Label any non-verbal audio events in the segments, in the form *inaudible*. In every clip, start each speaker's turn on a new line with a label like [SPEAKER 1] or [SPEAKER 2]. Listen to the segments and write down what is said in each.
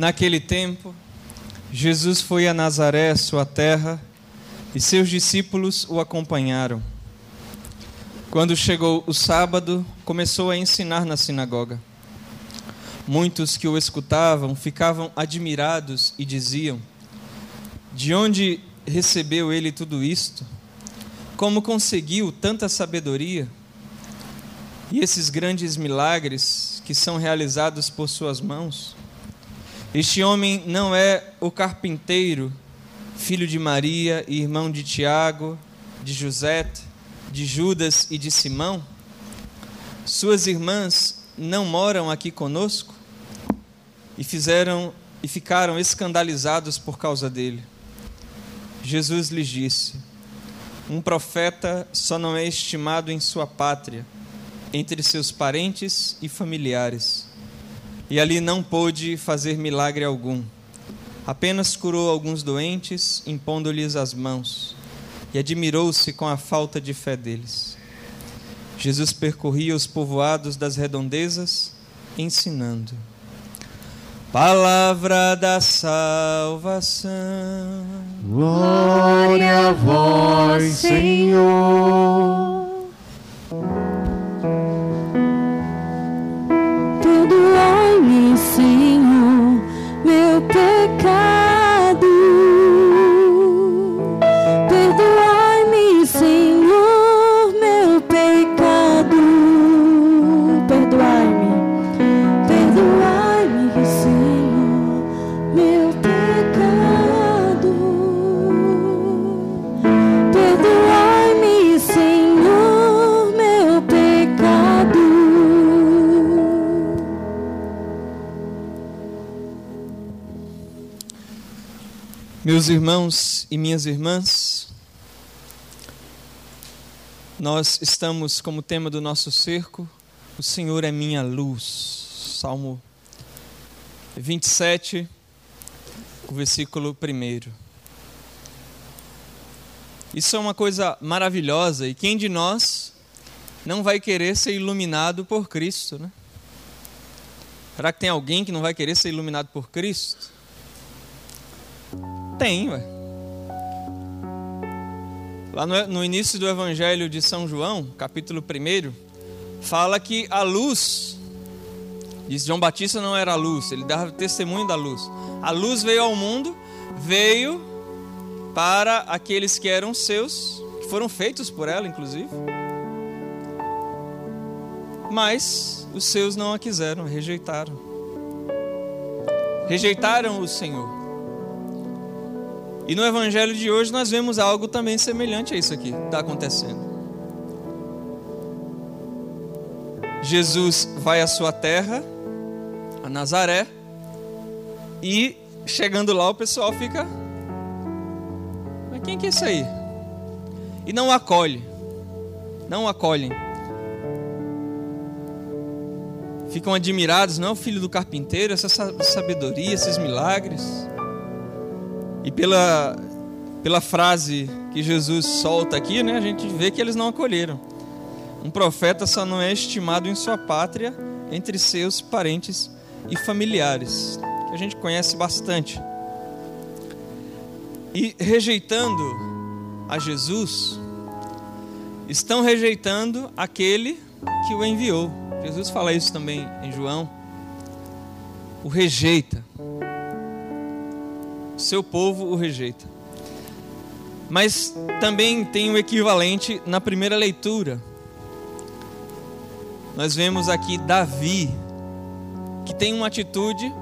[SPEAKER 1] Naquele tempo, Jesus foi a Nazaré, sua terra, e seus discípulos o acompanharam. Quando chegou o sábado, começou a ensinar na sinagoga. Muitos que o escutavam ficavam admirados e diziam: De onde recebeu ele tudo isto? Como conseguiu tanta sabedoria? E esses grandes milagres que são realizados por suas mãos? Este homem não é o carpinteiro, filho de Maria e irmão de Tiago, de José, de Judas e de Simão? Suas irmãs não moram aqui conosco? E fizeram e ficaram escandalizados por causa dele. Jesus lhes disse: Um profeta só não é estimado em sua pátria, entre seus parentes e familiares e ali não pôde fazer milagre algum. Apenas curou alguns doentes, impondo-lhes as mãos, e admirou-se com a falta de fé deles. Jesus percorria os povoados das redondezas, ensinando. Palavra da salvação.
[SPEAKER 2] Glória a vós, Senhor.
[SPEAKER 1] Meus irmãos e minhas irmãs, nós estamos como tema do nosso cerco, o Senhor é minha luz. Salmo 27, o versículo 1. Isso é uma coisa maravilhosa e quem de nós não vai querer ser iluminado por Cristo, né? Será que tem alguém que não vai querer ser iluminado por Cristo? Tem, ué. Lá no, no início do Evangelho de São João, capítulo 1, fala que a luz, diz João Batista não era a luz, ele dava testemunho da luz. A luz veio ao mundo, veio para aqueles que eram seus, que foram feitos por ela, inclusive. Mas os seus não a quiseram, rejeitaram. Rejeitaram o Senhor. E no evangelho de hoje nós vemos algo também semelhante a isso aqui que está acontecendo. Jesus vai à sua terra, a Nazaré, e chegando lá o pessoal fica. Mas quem que é isso aí? E não o acolhe. Não o acolhem. Ficam admirados, não, filho do carpinteiro, essa sabedoria, esses milagres. E pela, pela frase que Jesus solta aqui, né, a gente vê que eles não acolheram. Um profeta só não é estimado em sua pátria entre seus parentes e familiares, que a gente conhece bastante. E rejeitando a Jesus, estão rejeitando aquele que o enviou. Jesus fala isso também em João. O rejeita seu povo o rejeita. Mas também tem o equivalente na primeira leitura. Nós vemos aqui Davi, que tem uma atitude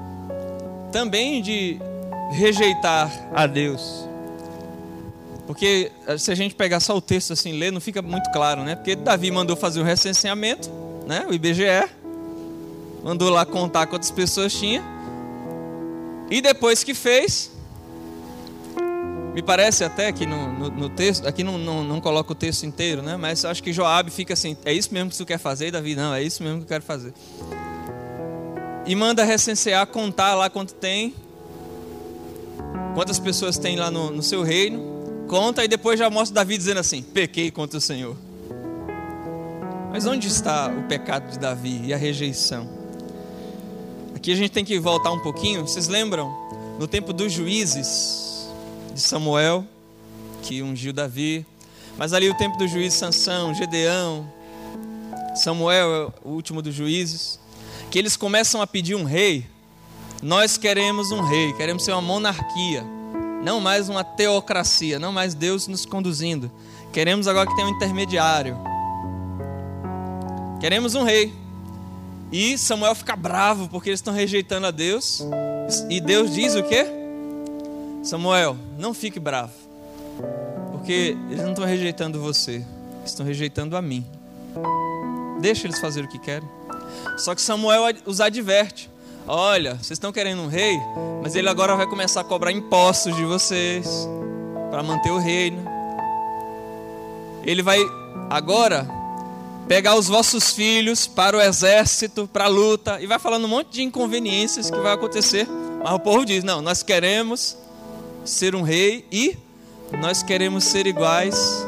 [SPEAKER 1] também de rejeitar a Deus. Porque eh, se a gente pegar só o texto assim, ler, não fica muito claro, né? Porque Davi mandou fazer o recenseamento, né? O IBGE, mandou lá contar quantas pessoas tinha. E depois que fez, me parece até que no, no, no texto, aqui não, não, não coloca o texto inteiro, né? Mas acho que Joab fica assim: é isso mesmo que tu quer fazer, Davi? Não, é isso mesmo que eu quero fazer. E manda recensear, contar lá quanto tem, quantas pessoas tem lá no, no seu reino, conta e depois já mostra Davi dizendo assim: pequei contra o Senhor. Mas onde está o pecado de Davi e a rejeição? Aqui a gente tem que voltar um pouquinho. Vocês lembram? No tempo dos juízes de Samuel, que ungiu Davi. Mas ali o tempo do juiz Sansão, Gedeão, Samuel é o último dos juízes, que eles começam a pedir um rei. Nós queremos um rei, queremos ser uma monarquia, não mais uma teocracia, não mais Deus nos conduzindo. Queremos agora que tenha um intermediário. Queremos um rei. E Samuel fica bravo porque eles estão rejeitando a Deus. E Deus diz o quê? Samuel, não fique bravo. Porque eles não estão rejeitando você, estão rejeitando a mim. Deixa eles fazer o que querem. Só que Samuel os adverte: Olha, vocês estão querendo um rei, mas ele agora vai começar a cobrar impostos de vocês para manter o reino. Ele vai agora pegar os vossos filhos para o exército, para a luta, e vai falando um monte de inconveniências que vai acontecer. Mas o povo diz: Não, nós queremos ser um rei e nós queremos ser iguais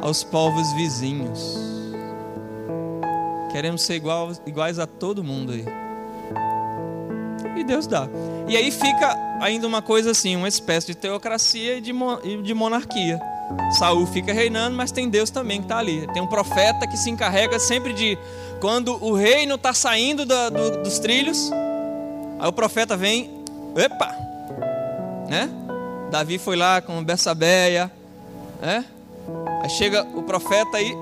[SPEAKER 1] aos povos vizinhos. Queremos ser igual, iguais a todo mundo aí. E Deus dá. E aí fica ainda uma coisa assim, uma espécie de teocracia e de, de monarquia. Saul fica reinando, mas tem Deus também que está ali. Tem um profeta que se encarrega sempre de quando o reino está saindo do, do, dos trilhos, aí o profeta vem, epa, né? Davi foi lá com Bersabeia, né? Aí chega o profeta aí,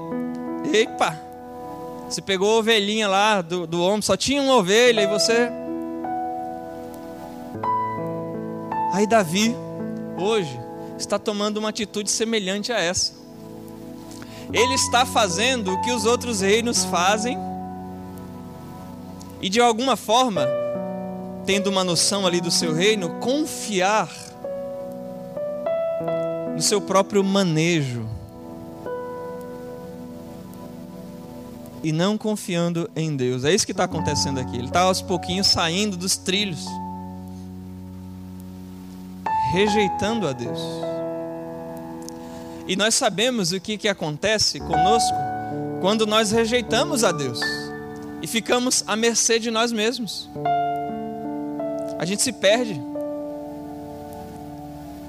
[SPEAKER 1] epa, você pegou a ovelhinha lá do, do homem, só tinha uma ovelha e você. Aí Davi, hoje, está tomando uma atitude semelhante a essa. Ele está fazendo o que os outros reinos fazem, e de alguma forma, tendo uma noção ali do seu reino, confiar no seu próprio manejo e não confiando em Deus. É isso que está acontecendo aqui. Ele está aos pouquinhos saindo dos trilhos, rejeitando a Deus. E nós sabemos o que, que acontece conosco quando nós rejeitamos a Deus e ficamos à mercê de nós mesmos. A gente se perde.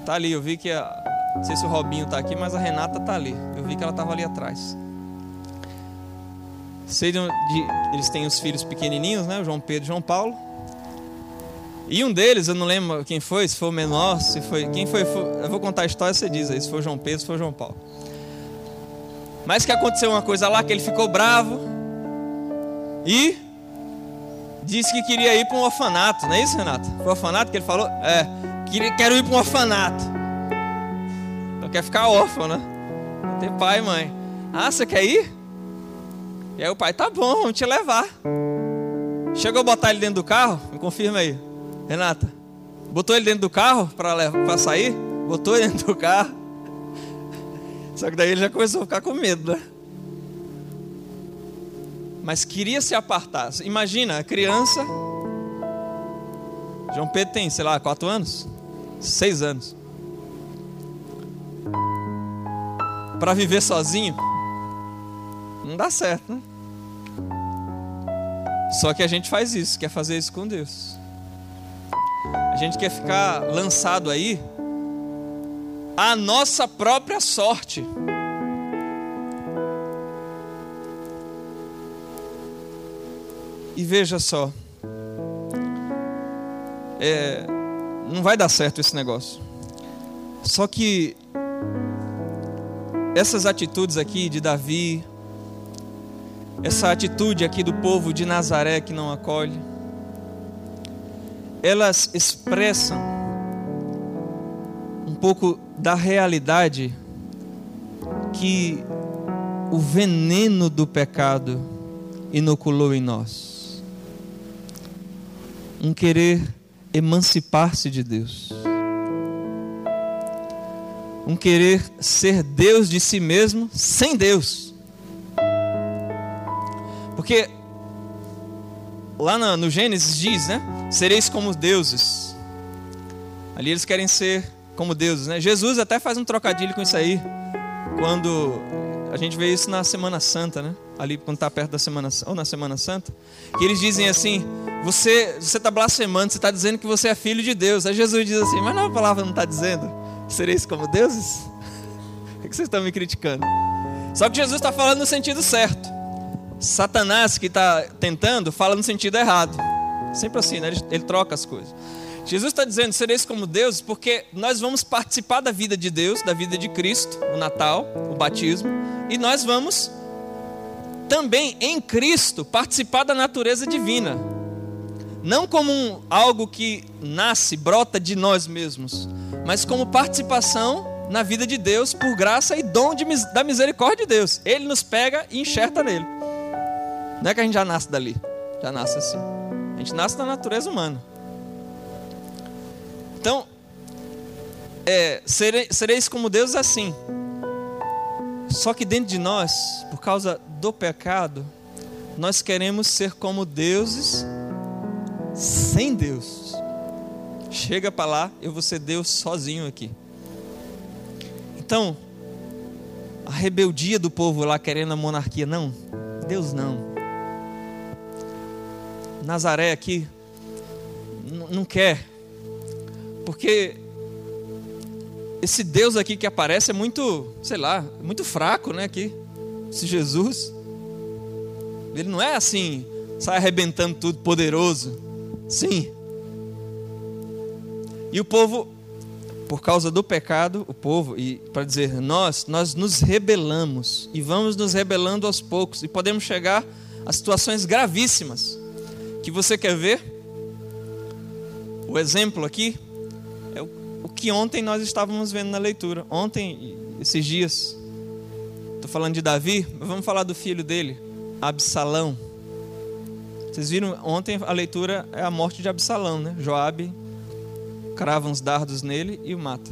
[SPEAKER 1] Tá ali, eu vi que a, não sei se o Robinho está aqui, mas a Renata está ali. Eu vi que ela estava ali atrás. Sei de, eles têm os filhos pequenininhos, né? O João Pedro e João Paulo. E um deles, eu não lembro quem foi, se foi o menor, se foi. Quem foi? foi eu vou contar a história, você diz aí, se foi o João Pedro, se foi o João Paulo. Mas que aconteceu uma coisa lá, que ele ficou bravo e disse que queria ir para um orfanato, não é isso, Renato? Foi o orfanato que ele falou? É, quero ir para um orfanato. Quer ficar órfão, né? Não tem pai e mãe. Ah, você quer ir? E aí o pai, tá bom, vamos te levar. Chegou a botar ele dentro do carro? Me confirma aí. Renata. Botou ele dentro do carro para sair? Botou ele dentro do carro. *laughs* Só que daí ele já começou a ficar com medo, né? Mas queria se apartar. Imagina, a criança. João Pedro tem, sei lá, quatro anos? Seis anos. Para viver sozinho, não dá certo, né? Só que a gente faz isso, quer fazer isso com Deus. A gente quer ficar lançado aí à nossa própria sorte. E veja só, é, não vai dar certo esse negócio. Só que essas atitudes aqui de Davi, essa atitude aqui do povo de Nazaré que não acolhe, elas expressam um pouco da realidade que o veneno do pecado inoculou em nós. Um querer emancipar-se de Deus. Um querer ser Deus de si mesmo sem Deus. Porque lá no, Gênesis diz, né? Sereis como deuses. Ali eles querem ser como deuses, né? Jesus até faz um trocadilho com isso aí. Quando a gente vê isso na Semana Santa, né? ali quando está perto da Semana ou na Semana Santa, que eles dizem assim: você você está blasfemando, você está dizendo que você é filho de Deus. Aí Jesus diz assim: mas não, a palavra não está dizendo, sereis como deuses? *laughs* Por que vocês estão me criticando? Só que Jesus está falando no sentido certo. Satanás que está tentando fala no sentido errado. Sempre assim, né? ele, ele troca as coisas. Jesus está dizendo: sereis como Deus, porque nós vamos participar da vida de Deus, da vida de Cristo, o Natal, o batismo, e nós vamos também em Cristo participar da natureza divina. Não como um, algo que nasce, brota de nós mesmos, mas como participação na vida de Deus por graça e dom de, da misericórdia de Deus. Ele nos pega e enxerta nele. Não é que a gente já nasce dali, já nasce assim. A gente nasce da natureza humana. Então, é, sereis como Deus assim. Só que dentro de nós, por causa do pecado, nós queremos ser como deuses sem Deus. Chega para lá, eu vou ser Deus sozinho aqui. Então, a rebeldia do povo lá querendo a monarquia, não, Deus não. Nazaré aqui não quer porque esse Deus aqui que aparece é muito, sei lá, muito fraco, né? Aqui, esse Jesus. Ele não é assim, sai arrebentando tudo, poderoso. Sim. E o povo, por causa do pecado, o povo, e para dizer nós, nós nos rebelamos e vamos nos rebelando aos poucos e podemos chegar a situações gravíssimas. Que você quer ver? O exemplo aqui o que ontem nós estávamos vendo na leitura. Ontem, esses dias. Estou falando de Davi, mas vamos falar do filho dele, Absalão. Vocês viram, ontem a leitura é a morte de Absalão, né? Joabe crava uns dardos nele e o mata.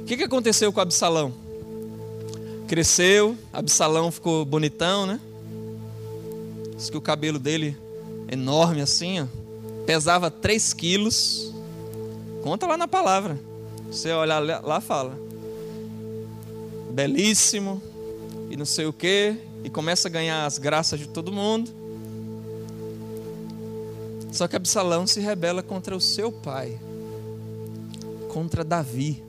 [SPEAKER 1] O que, que aconteceu com Absalão? Cresceu, Absalão ficou bonitão, né? Diz que o cabelo dele enorme assim, ó, pesava 3 quilos. Conta lá na palavra. Você olha lá, fala. Belíssimo, e não sei o que, e começa a ganhar as graças de todo mundo. Só que Absalão se rebela contra o seu pai, contra Davi.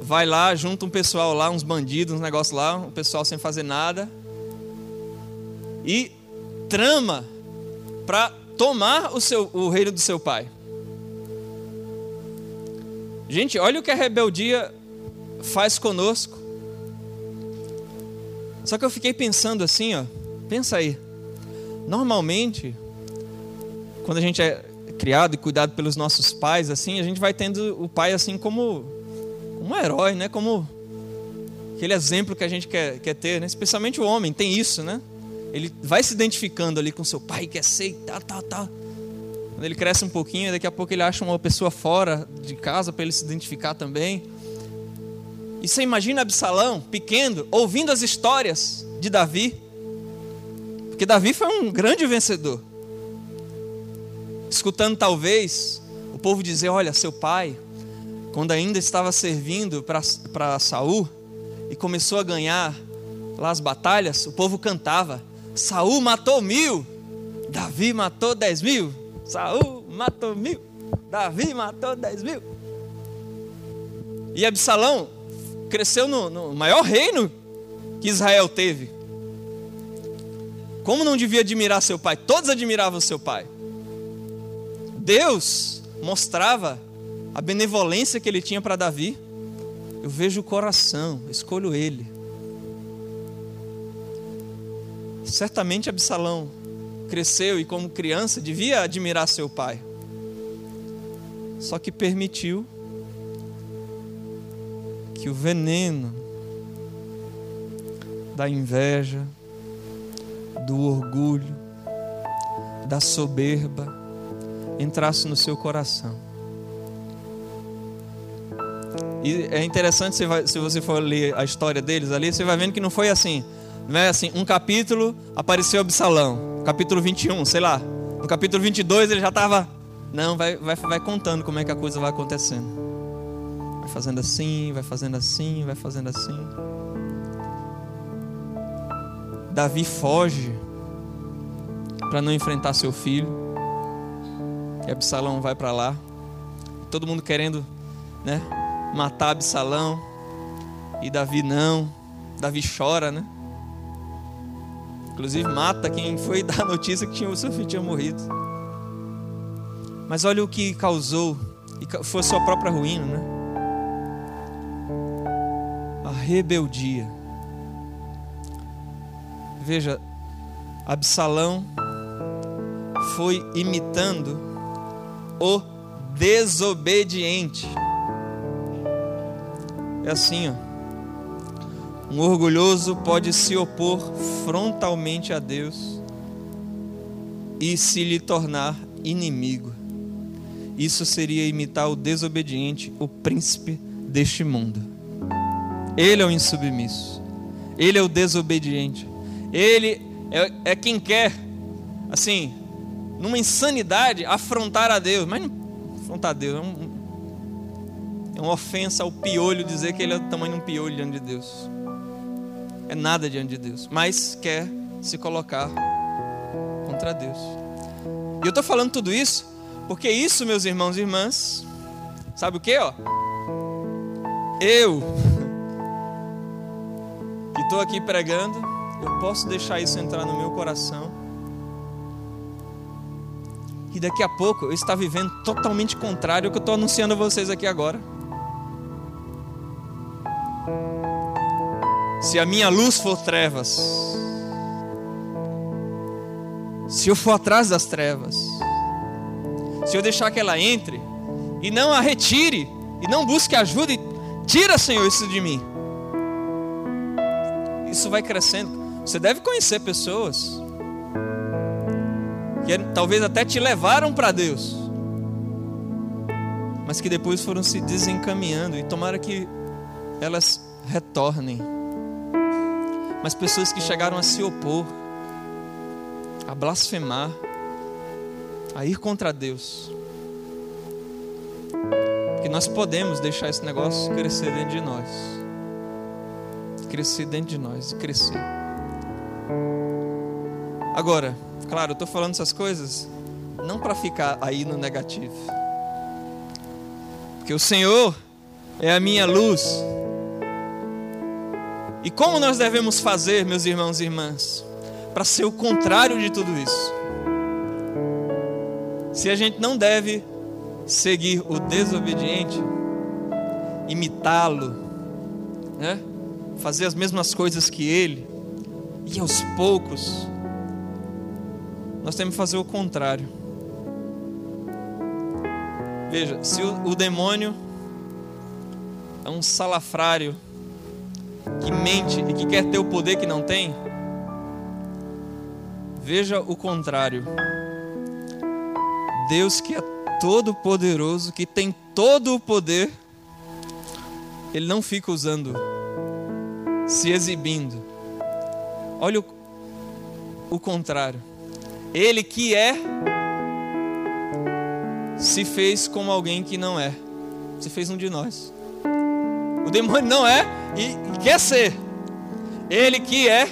[SPEAKER 1] Vai lá, junta um pessoal lá, uns bandidos, uns negócios lá, um pessoal sem fazer nada, e trama para tomar o, seu, o reino do seu pai. Gente, olha o que a rebeldia faz conosco. Só que eu fiquei pensando assim, ó. Pensa aí. Normalmente, quando a gente é criado e cuidado pelos nossos pais, assim, a gente vai tendo o pai assim como, como um herói, né? Como aquele exemplo que a gente quer, quer ter, né? Especialmente o homem tem isso, né? Ele vai se identificando ali com seu pai, quer ser e tal, tal, tal. Quando ele cresce um pouquinho, daqui a pouco ele acha uma pessoa fora de casa para ele se identificar também. E você imagina Absalão, pequeno, ouvindo as histórias de Davi. Porque Davi foi um grande vencedor. Escutando talvez o povo dizer: Olha, seu pai, quando ainda estava servindo para Saul e começou a ganhar lá as batalhas, o povo cantava: Saul matou mil, Davi matou dez mil. Saul matou mil, Davi matou dez mil. E Absalão cresceu no, no maior reino que Israel teve. Como não devia admirar seu pai? Todos admiravam seu pai. Deus mostrava a benevolência que ele tinha para Davi. Eu vejo o coração, escolho ele. Certamente Absalão cresceu e, como criança, devia admirar seu pai. Só que permitiu que o veneno da inveja, do orgulho, da soberba entrasse no seu coração. E é interessante, se você for ler a história deles ali, você vai vendo que não foi assim. Não é assim, um capítulo apareceu Absalão capítulo 21, sei lá. No capítulo 22 ele já estava. Não, vai, vai, vai contando como é que a coisa vai acontecendo. Vai fazendo assim, vai fazendo assim, vai fazendo assim. Davi foge para não enfrentar seu filho. E Absalão vai para lá. Todo mundo querendo, né, matar Absalão. E Davi não. Davi chora, né? Inclusive mata quem foi *laughs* dar a notícia que tinha, o seu filho tinha morrido. Mas olha o que causou, e foi sua própria ruína, né? A rebeldia. Veja, Absalão foi imitando o desobediente. É assim, ó. Um orgulhoso pode se opor frontalmente a Deus e se lhe tornar inimigo. Isso seria imitar o desobediente, o príncipe deste mundo. Ele é o insubmisso, ele é o desobediente, ele é, é quem quer, assim, numa insanidade, afrontar a Deus. Mas não afrontar a Deus é, um, é uma ofensa ao piolho dizer que ele é do tamanho de um piolho diante de Deus. É nada diante de Deus, mas quer se colocar contra Deus. E eu estou falando tudo isso porque isso, meus irmãos e irmãs, sabe o que, ó? Eu *laughs* que estou aqui pregando, eu posso deixar isso entrar no meu coração. E daqui a pouco eu estar vivendo totalmente contrário ao que eu estou anunciando a vocês aqui agora. Se a minha luz for trevas, se eu for atrás das trevas, se eu deixar que ela entre e não a retire e não busque ajuda e tira, Senhor, isso de mim. Isso vai crescendo. Você deve conhecer pessoas que talvez até te levaram para Deus, mas que depois foram se desencaminhando e tomara que elas retornem. Mas pessoas que chegaram a se opor, a blasfemar, a ir contra Deus. Que nós podemos deixar esse negócio crescer dentro de nós. Crescer dentro de nós, crescer. Agora, claro, eu estou falando essas coisas não para ficar aí no negativo. Porque o Senhor é a minha luz. E como nós devemos fazer, meus irmãos e irmãs, para ser o contrário de tudo isso? Se a gente não deve seguir o desobediente, imitá-lo, né? fazer as mesmas coisas que ele, e aos poucos, nós temos que fazer o contrário. Veja, se o, o demônio é um salafrário que mente e que quer ter o poder que não tem, veja o contrário. Deus que é todo poderoso, que tem todo o poder, ele não fica usando, se exibindo. Olha o, o contrário. Ele que é, se fez como alguém que não é. Se fez um de nós. O demônio não é e quer ser. Ele que é,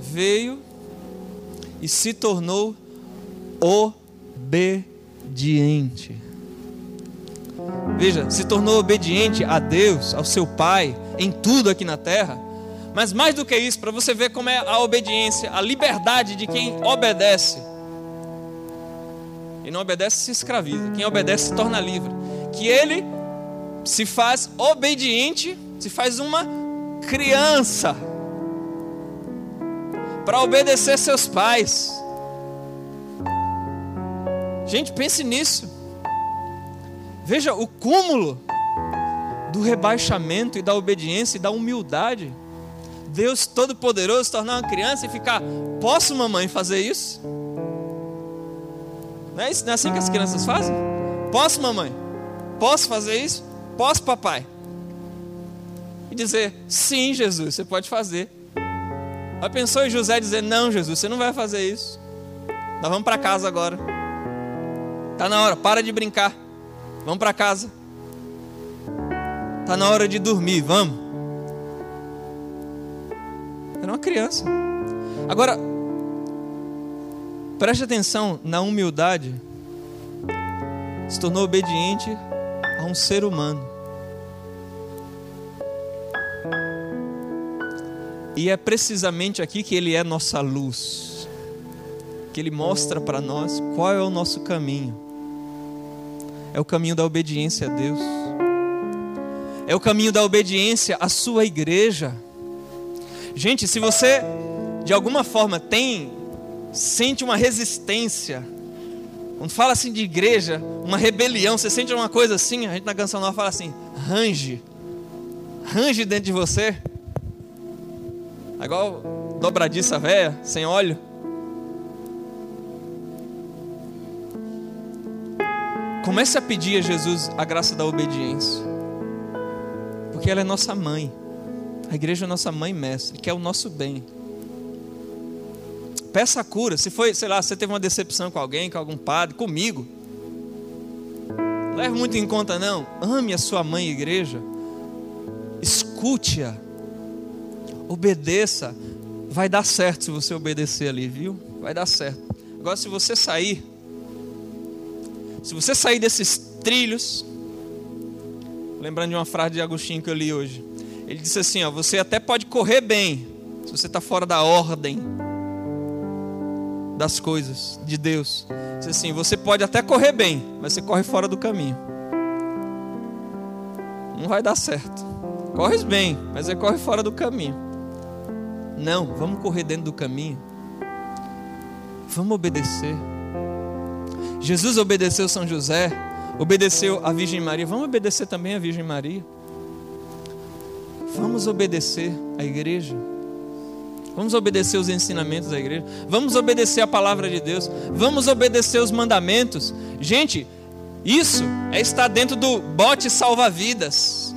[SPEAKER 1] veio e se tornou obediente. Veja, se tornou obediente a Deus, ao seu Pai, em tudo aqui na terra. Mas mais do que isso, para você ver como é a obediência, a liberdade de quem obedece. E não obedece se escraviza. Quem obedece se torna livre. Que ele se faz obediente, se faz uma criança para obedecer seus pais. Gente, pense nisso. Veja o cúmulo do rebaixamento e da obediência e da humildade. Deus Todo-Poderoso tornar uma criança e ficar, posso, mamãe, fazer isso? Não é, isso? Não é assim que as crianças fazem? Posso, mamãe? Posso fazer isso? Posso, papai? E dizer, sim, Jesus, você pode fazer. Mas pensou em José dizer, não, Jesus, você não vai fazer isso. Nós vamos para casa agora. Tá na hora, para de brincar. Vamos para casa. Tá na hora de dormir, vamos. Uma criança. Agora, preste atenção na humildade. Se tornou obediente a um ser humano. E é precisamente aqui que ele é nossa luz. Que ele mostra para nós qual é o nosso caminho. É o caminho da obediência a Deus. É o caminho da obediência à sua igreja. Gente, se você de alguma forma tem sente uma resistência, quando fala assim de igreja, uma rebelião, você sente uma coisa assim, a gente na canção nova fala assim, range. Range dentro de você. É igual dobradiça velha, sem óleo. Comece a pedir a Jesus a graça da obediência. Porque ela é nossa mãe. A igreja é nossa mãe mestre, que é o nosso bem. Peça a cura. Se foi, sei lá, você teve uma decepção com alguém, com algum padre, comigo. Leve muito em conta, não. Ame a sua mãe igreja. Escute-a. Obedeça. Vai dar certo se você obedecer ali, viu? Vai dar certo. Agora, se você sair, se você sair desses trilhos, lembrando de uma frase de Agostinho que eu li hoje, ele disse assim: ó, você até pode correr bem, se você está fora da ordem das coisas de Deus. Diz assim: você pode até correr bem, mas você corre fora do caminho. Não vai dar certo. Corres bem, mas você corre fora do caminho. Não, vamos correr dentro do caminho. Vamos obedecer. Jesus obedeceu São José, obedeceu a Virgem Maria. Vamos obedecer também a Virgem Maria. Vamos obedecer a igreja. Vamos obedecer os ensinamentos da igreja. Vamos obedecer a palavra de Deus. Vamos obedecer os mandamentos. Gente, isso é estar dentro do bote salva-vidas.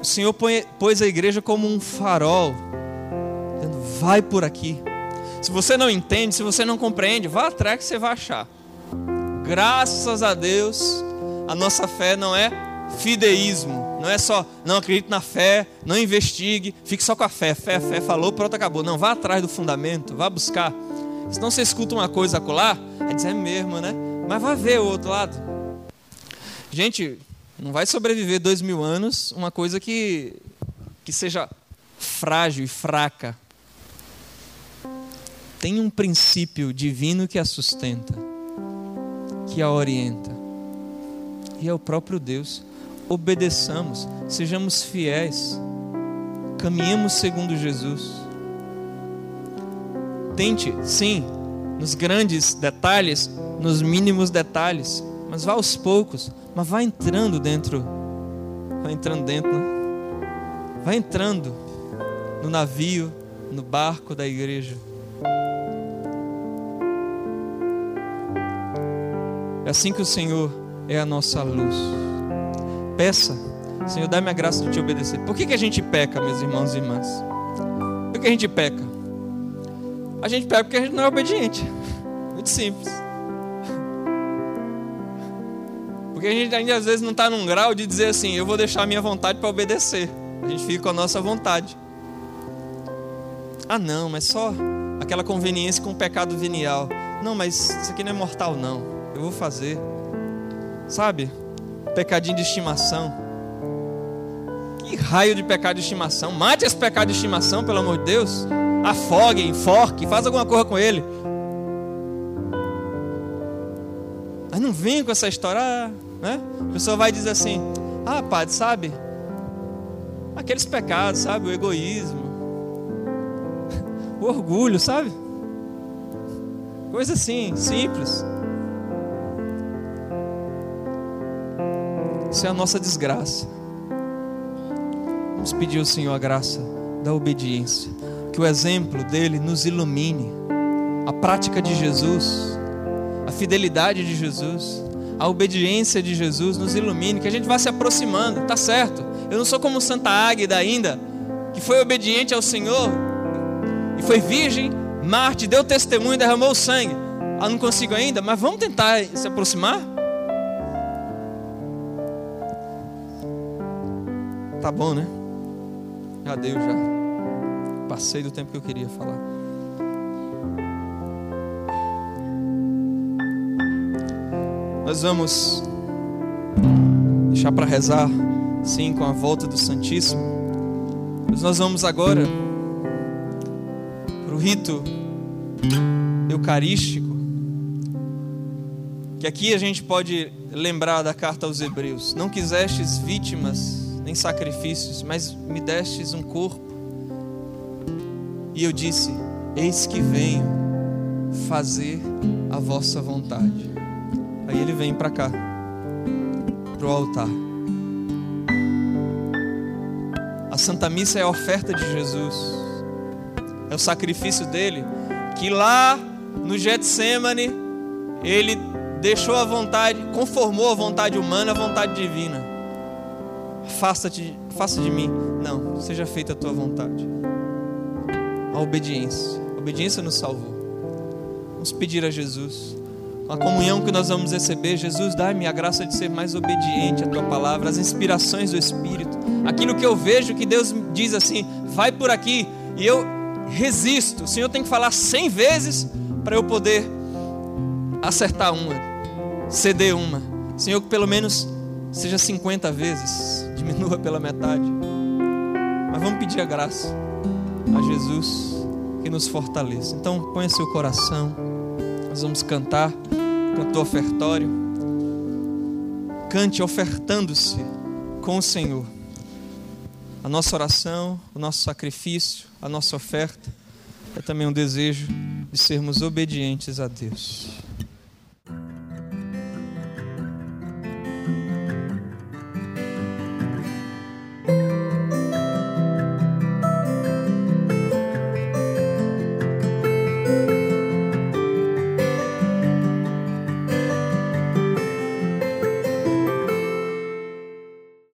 [SPEAKER 1] O Senhor pôs a igreja como um farol. Vai por aqui. Se você não entende, se você não compreende, vá atrás que você vai achar. Graças a Deus, a nossa fé não é fideísmo. Não é só, não acredite na fé, não investigue, fique só com a fé. Fé, fé, falou, pronto, acabou. Não, vá atrás do fundamento, vá buscar. Senão você escuta uma coisa acolá, é dizer é mesmo, né? Mas vá ver o outro lado. Gente, não vai sobreviver dois mil anos uma coisa que, que seja frágil e fraca. Tem um princípio divino que a sustenta, que a orienta e é o próprio Deus. Obedeçamos, sejamos fiéis, caminhemos segundo Jesus. Tente, sim, nos grandes detalhes, nos mínimos detalhes, mas vá aos poucos, mas vá entrando dentro, vá entrando dentro, né? Vá entrando no navio, no barco da igreja. É assim que o Senhor é a nossa luz. Peça, Senhor, dá-me a graça de te obedecer. Por que, que a gente peca, meus irmãos e irmãs? Por que a gente peca? A gente peca porque a gente não é obediente. *laughs* Muito simples. Porque a gente ainda às vezes não está num grau de dizer assim, eu vou deixar a minha vontade para obedecer. A gente fica com a nossa vontade. Ah não, mas só aquela conveniência com o pecado venial. Não, mas isso aqui não é mortal não. Eu vou fazer. Sabe? Pecadinho de estimação. Que raio de pecado de estimação? Mate esse pecado de estimação, pelo amor de Deus. Afogue, enforque, faz alguma coisa com ele. Mas não vem com essa história, né? A pessoa vai dizer assim: Ah, padre, sabe? Aqueles pecados, sabe? O egoísmo, *laughs* o orgulho, sabe? Coisa assim, simples. Isso é a nossa desgraça. Vamos pedir ao Senhor a graça da obediência. Que o exemplo dele nos ilumine. A prática de Jesus, a fidelidade de Jesus, a obediência de Jesus nos ilumine. Que a gente vá se aproximando, tá certo. Eu não sou como Santa Águida ainda, que foi obediente ao Senhor e foi virgem, Marte, deu testemunho, derramou sangue. Ah, não consigo ainda, mas vamos tentar se aproximar? Tá bom, né? Já deu já. Passei do tempo que eu queria falar. Nós vamos deixar para rezar, sim, com a volta do Santíssimo. Mas nós vamos agora para o rito eucarístico, que aqui a gente pode lembrar da carta aos Hebreus: Não quisestes vítimas nem sacrifícios, mas me destes um corpo. E eu disse: Eis que venho fazer a vossa vontade. Aí ele vem para cá, para o altar. A Santa Missa é a oferta de Jesus, é o sacrifício dele, que lá no Getsemane ele deixou a vontade, conformou a vontade humana à vontade divina. Afasta-te, faça de mim. Não, seja feita a tua vontade. A obediência. A obediência nos salvou. Vamos pedir a Jesus. Com a comunhão que nós vamos receber, Jesus, dá-me a graça de ser mais obediente à tua palavra, as inspirações do Espírito. Aquilo que eu vejo que Deus diz assim, vai por aqui, e eu resisto. O Senhor tem que falar cem vezes para eu poder acertar uma, ceder uma. Senhor, que pelo menos seja 50 vezes, *laughs* diminua pela metade. Mas vamos pedir a graça a Jesus que nos fortaleça. Então, põe seu coração. Nós vamos cantar, canto ofertório. Cante ofertando-se com o Senhor. A nossa oração, o nosso sacrifício, a nossa oferta é também um desejo de sermos obedientes a Deus.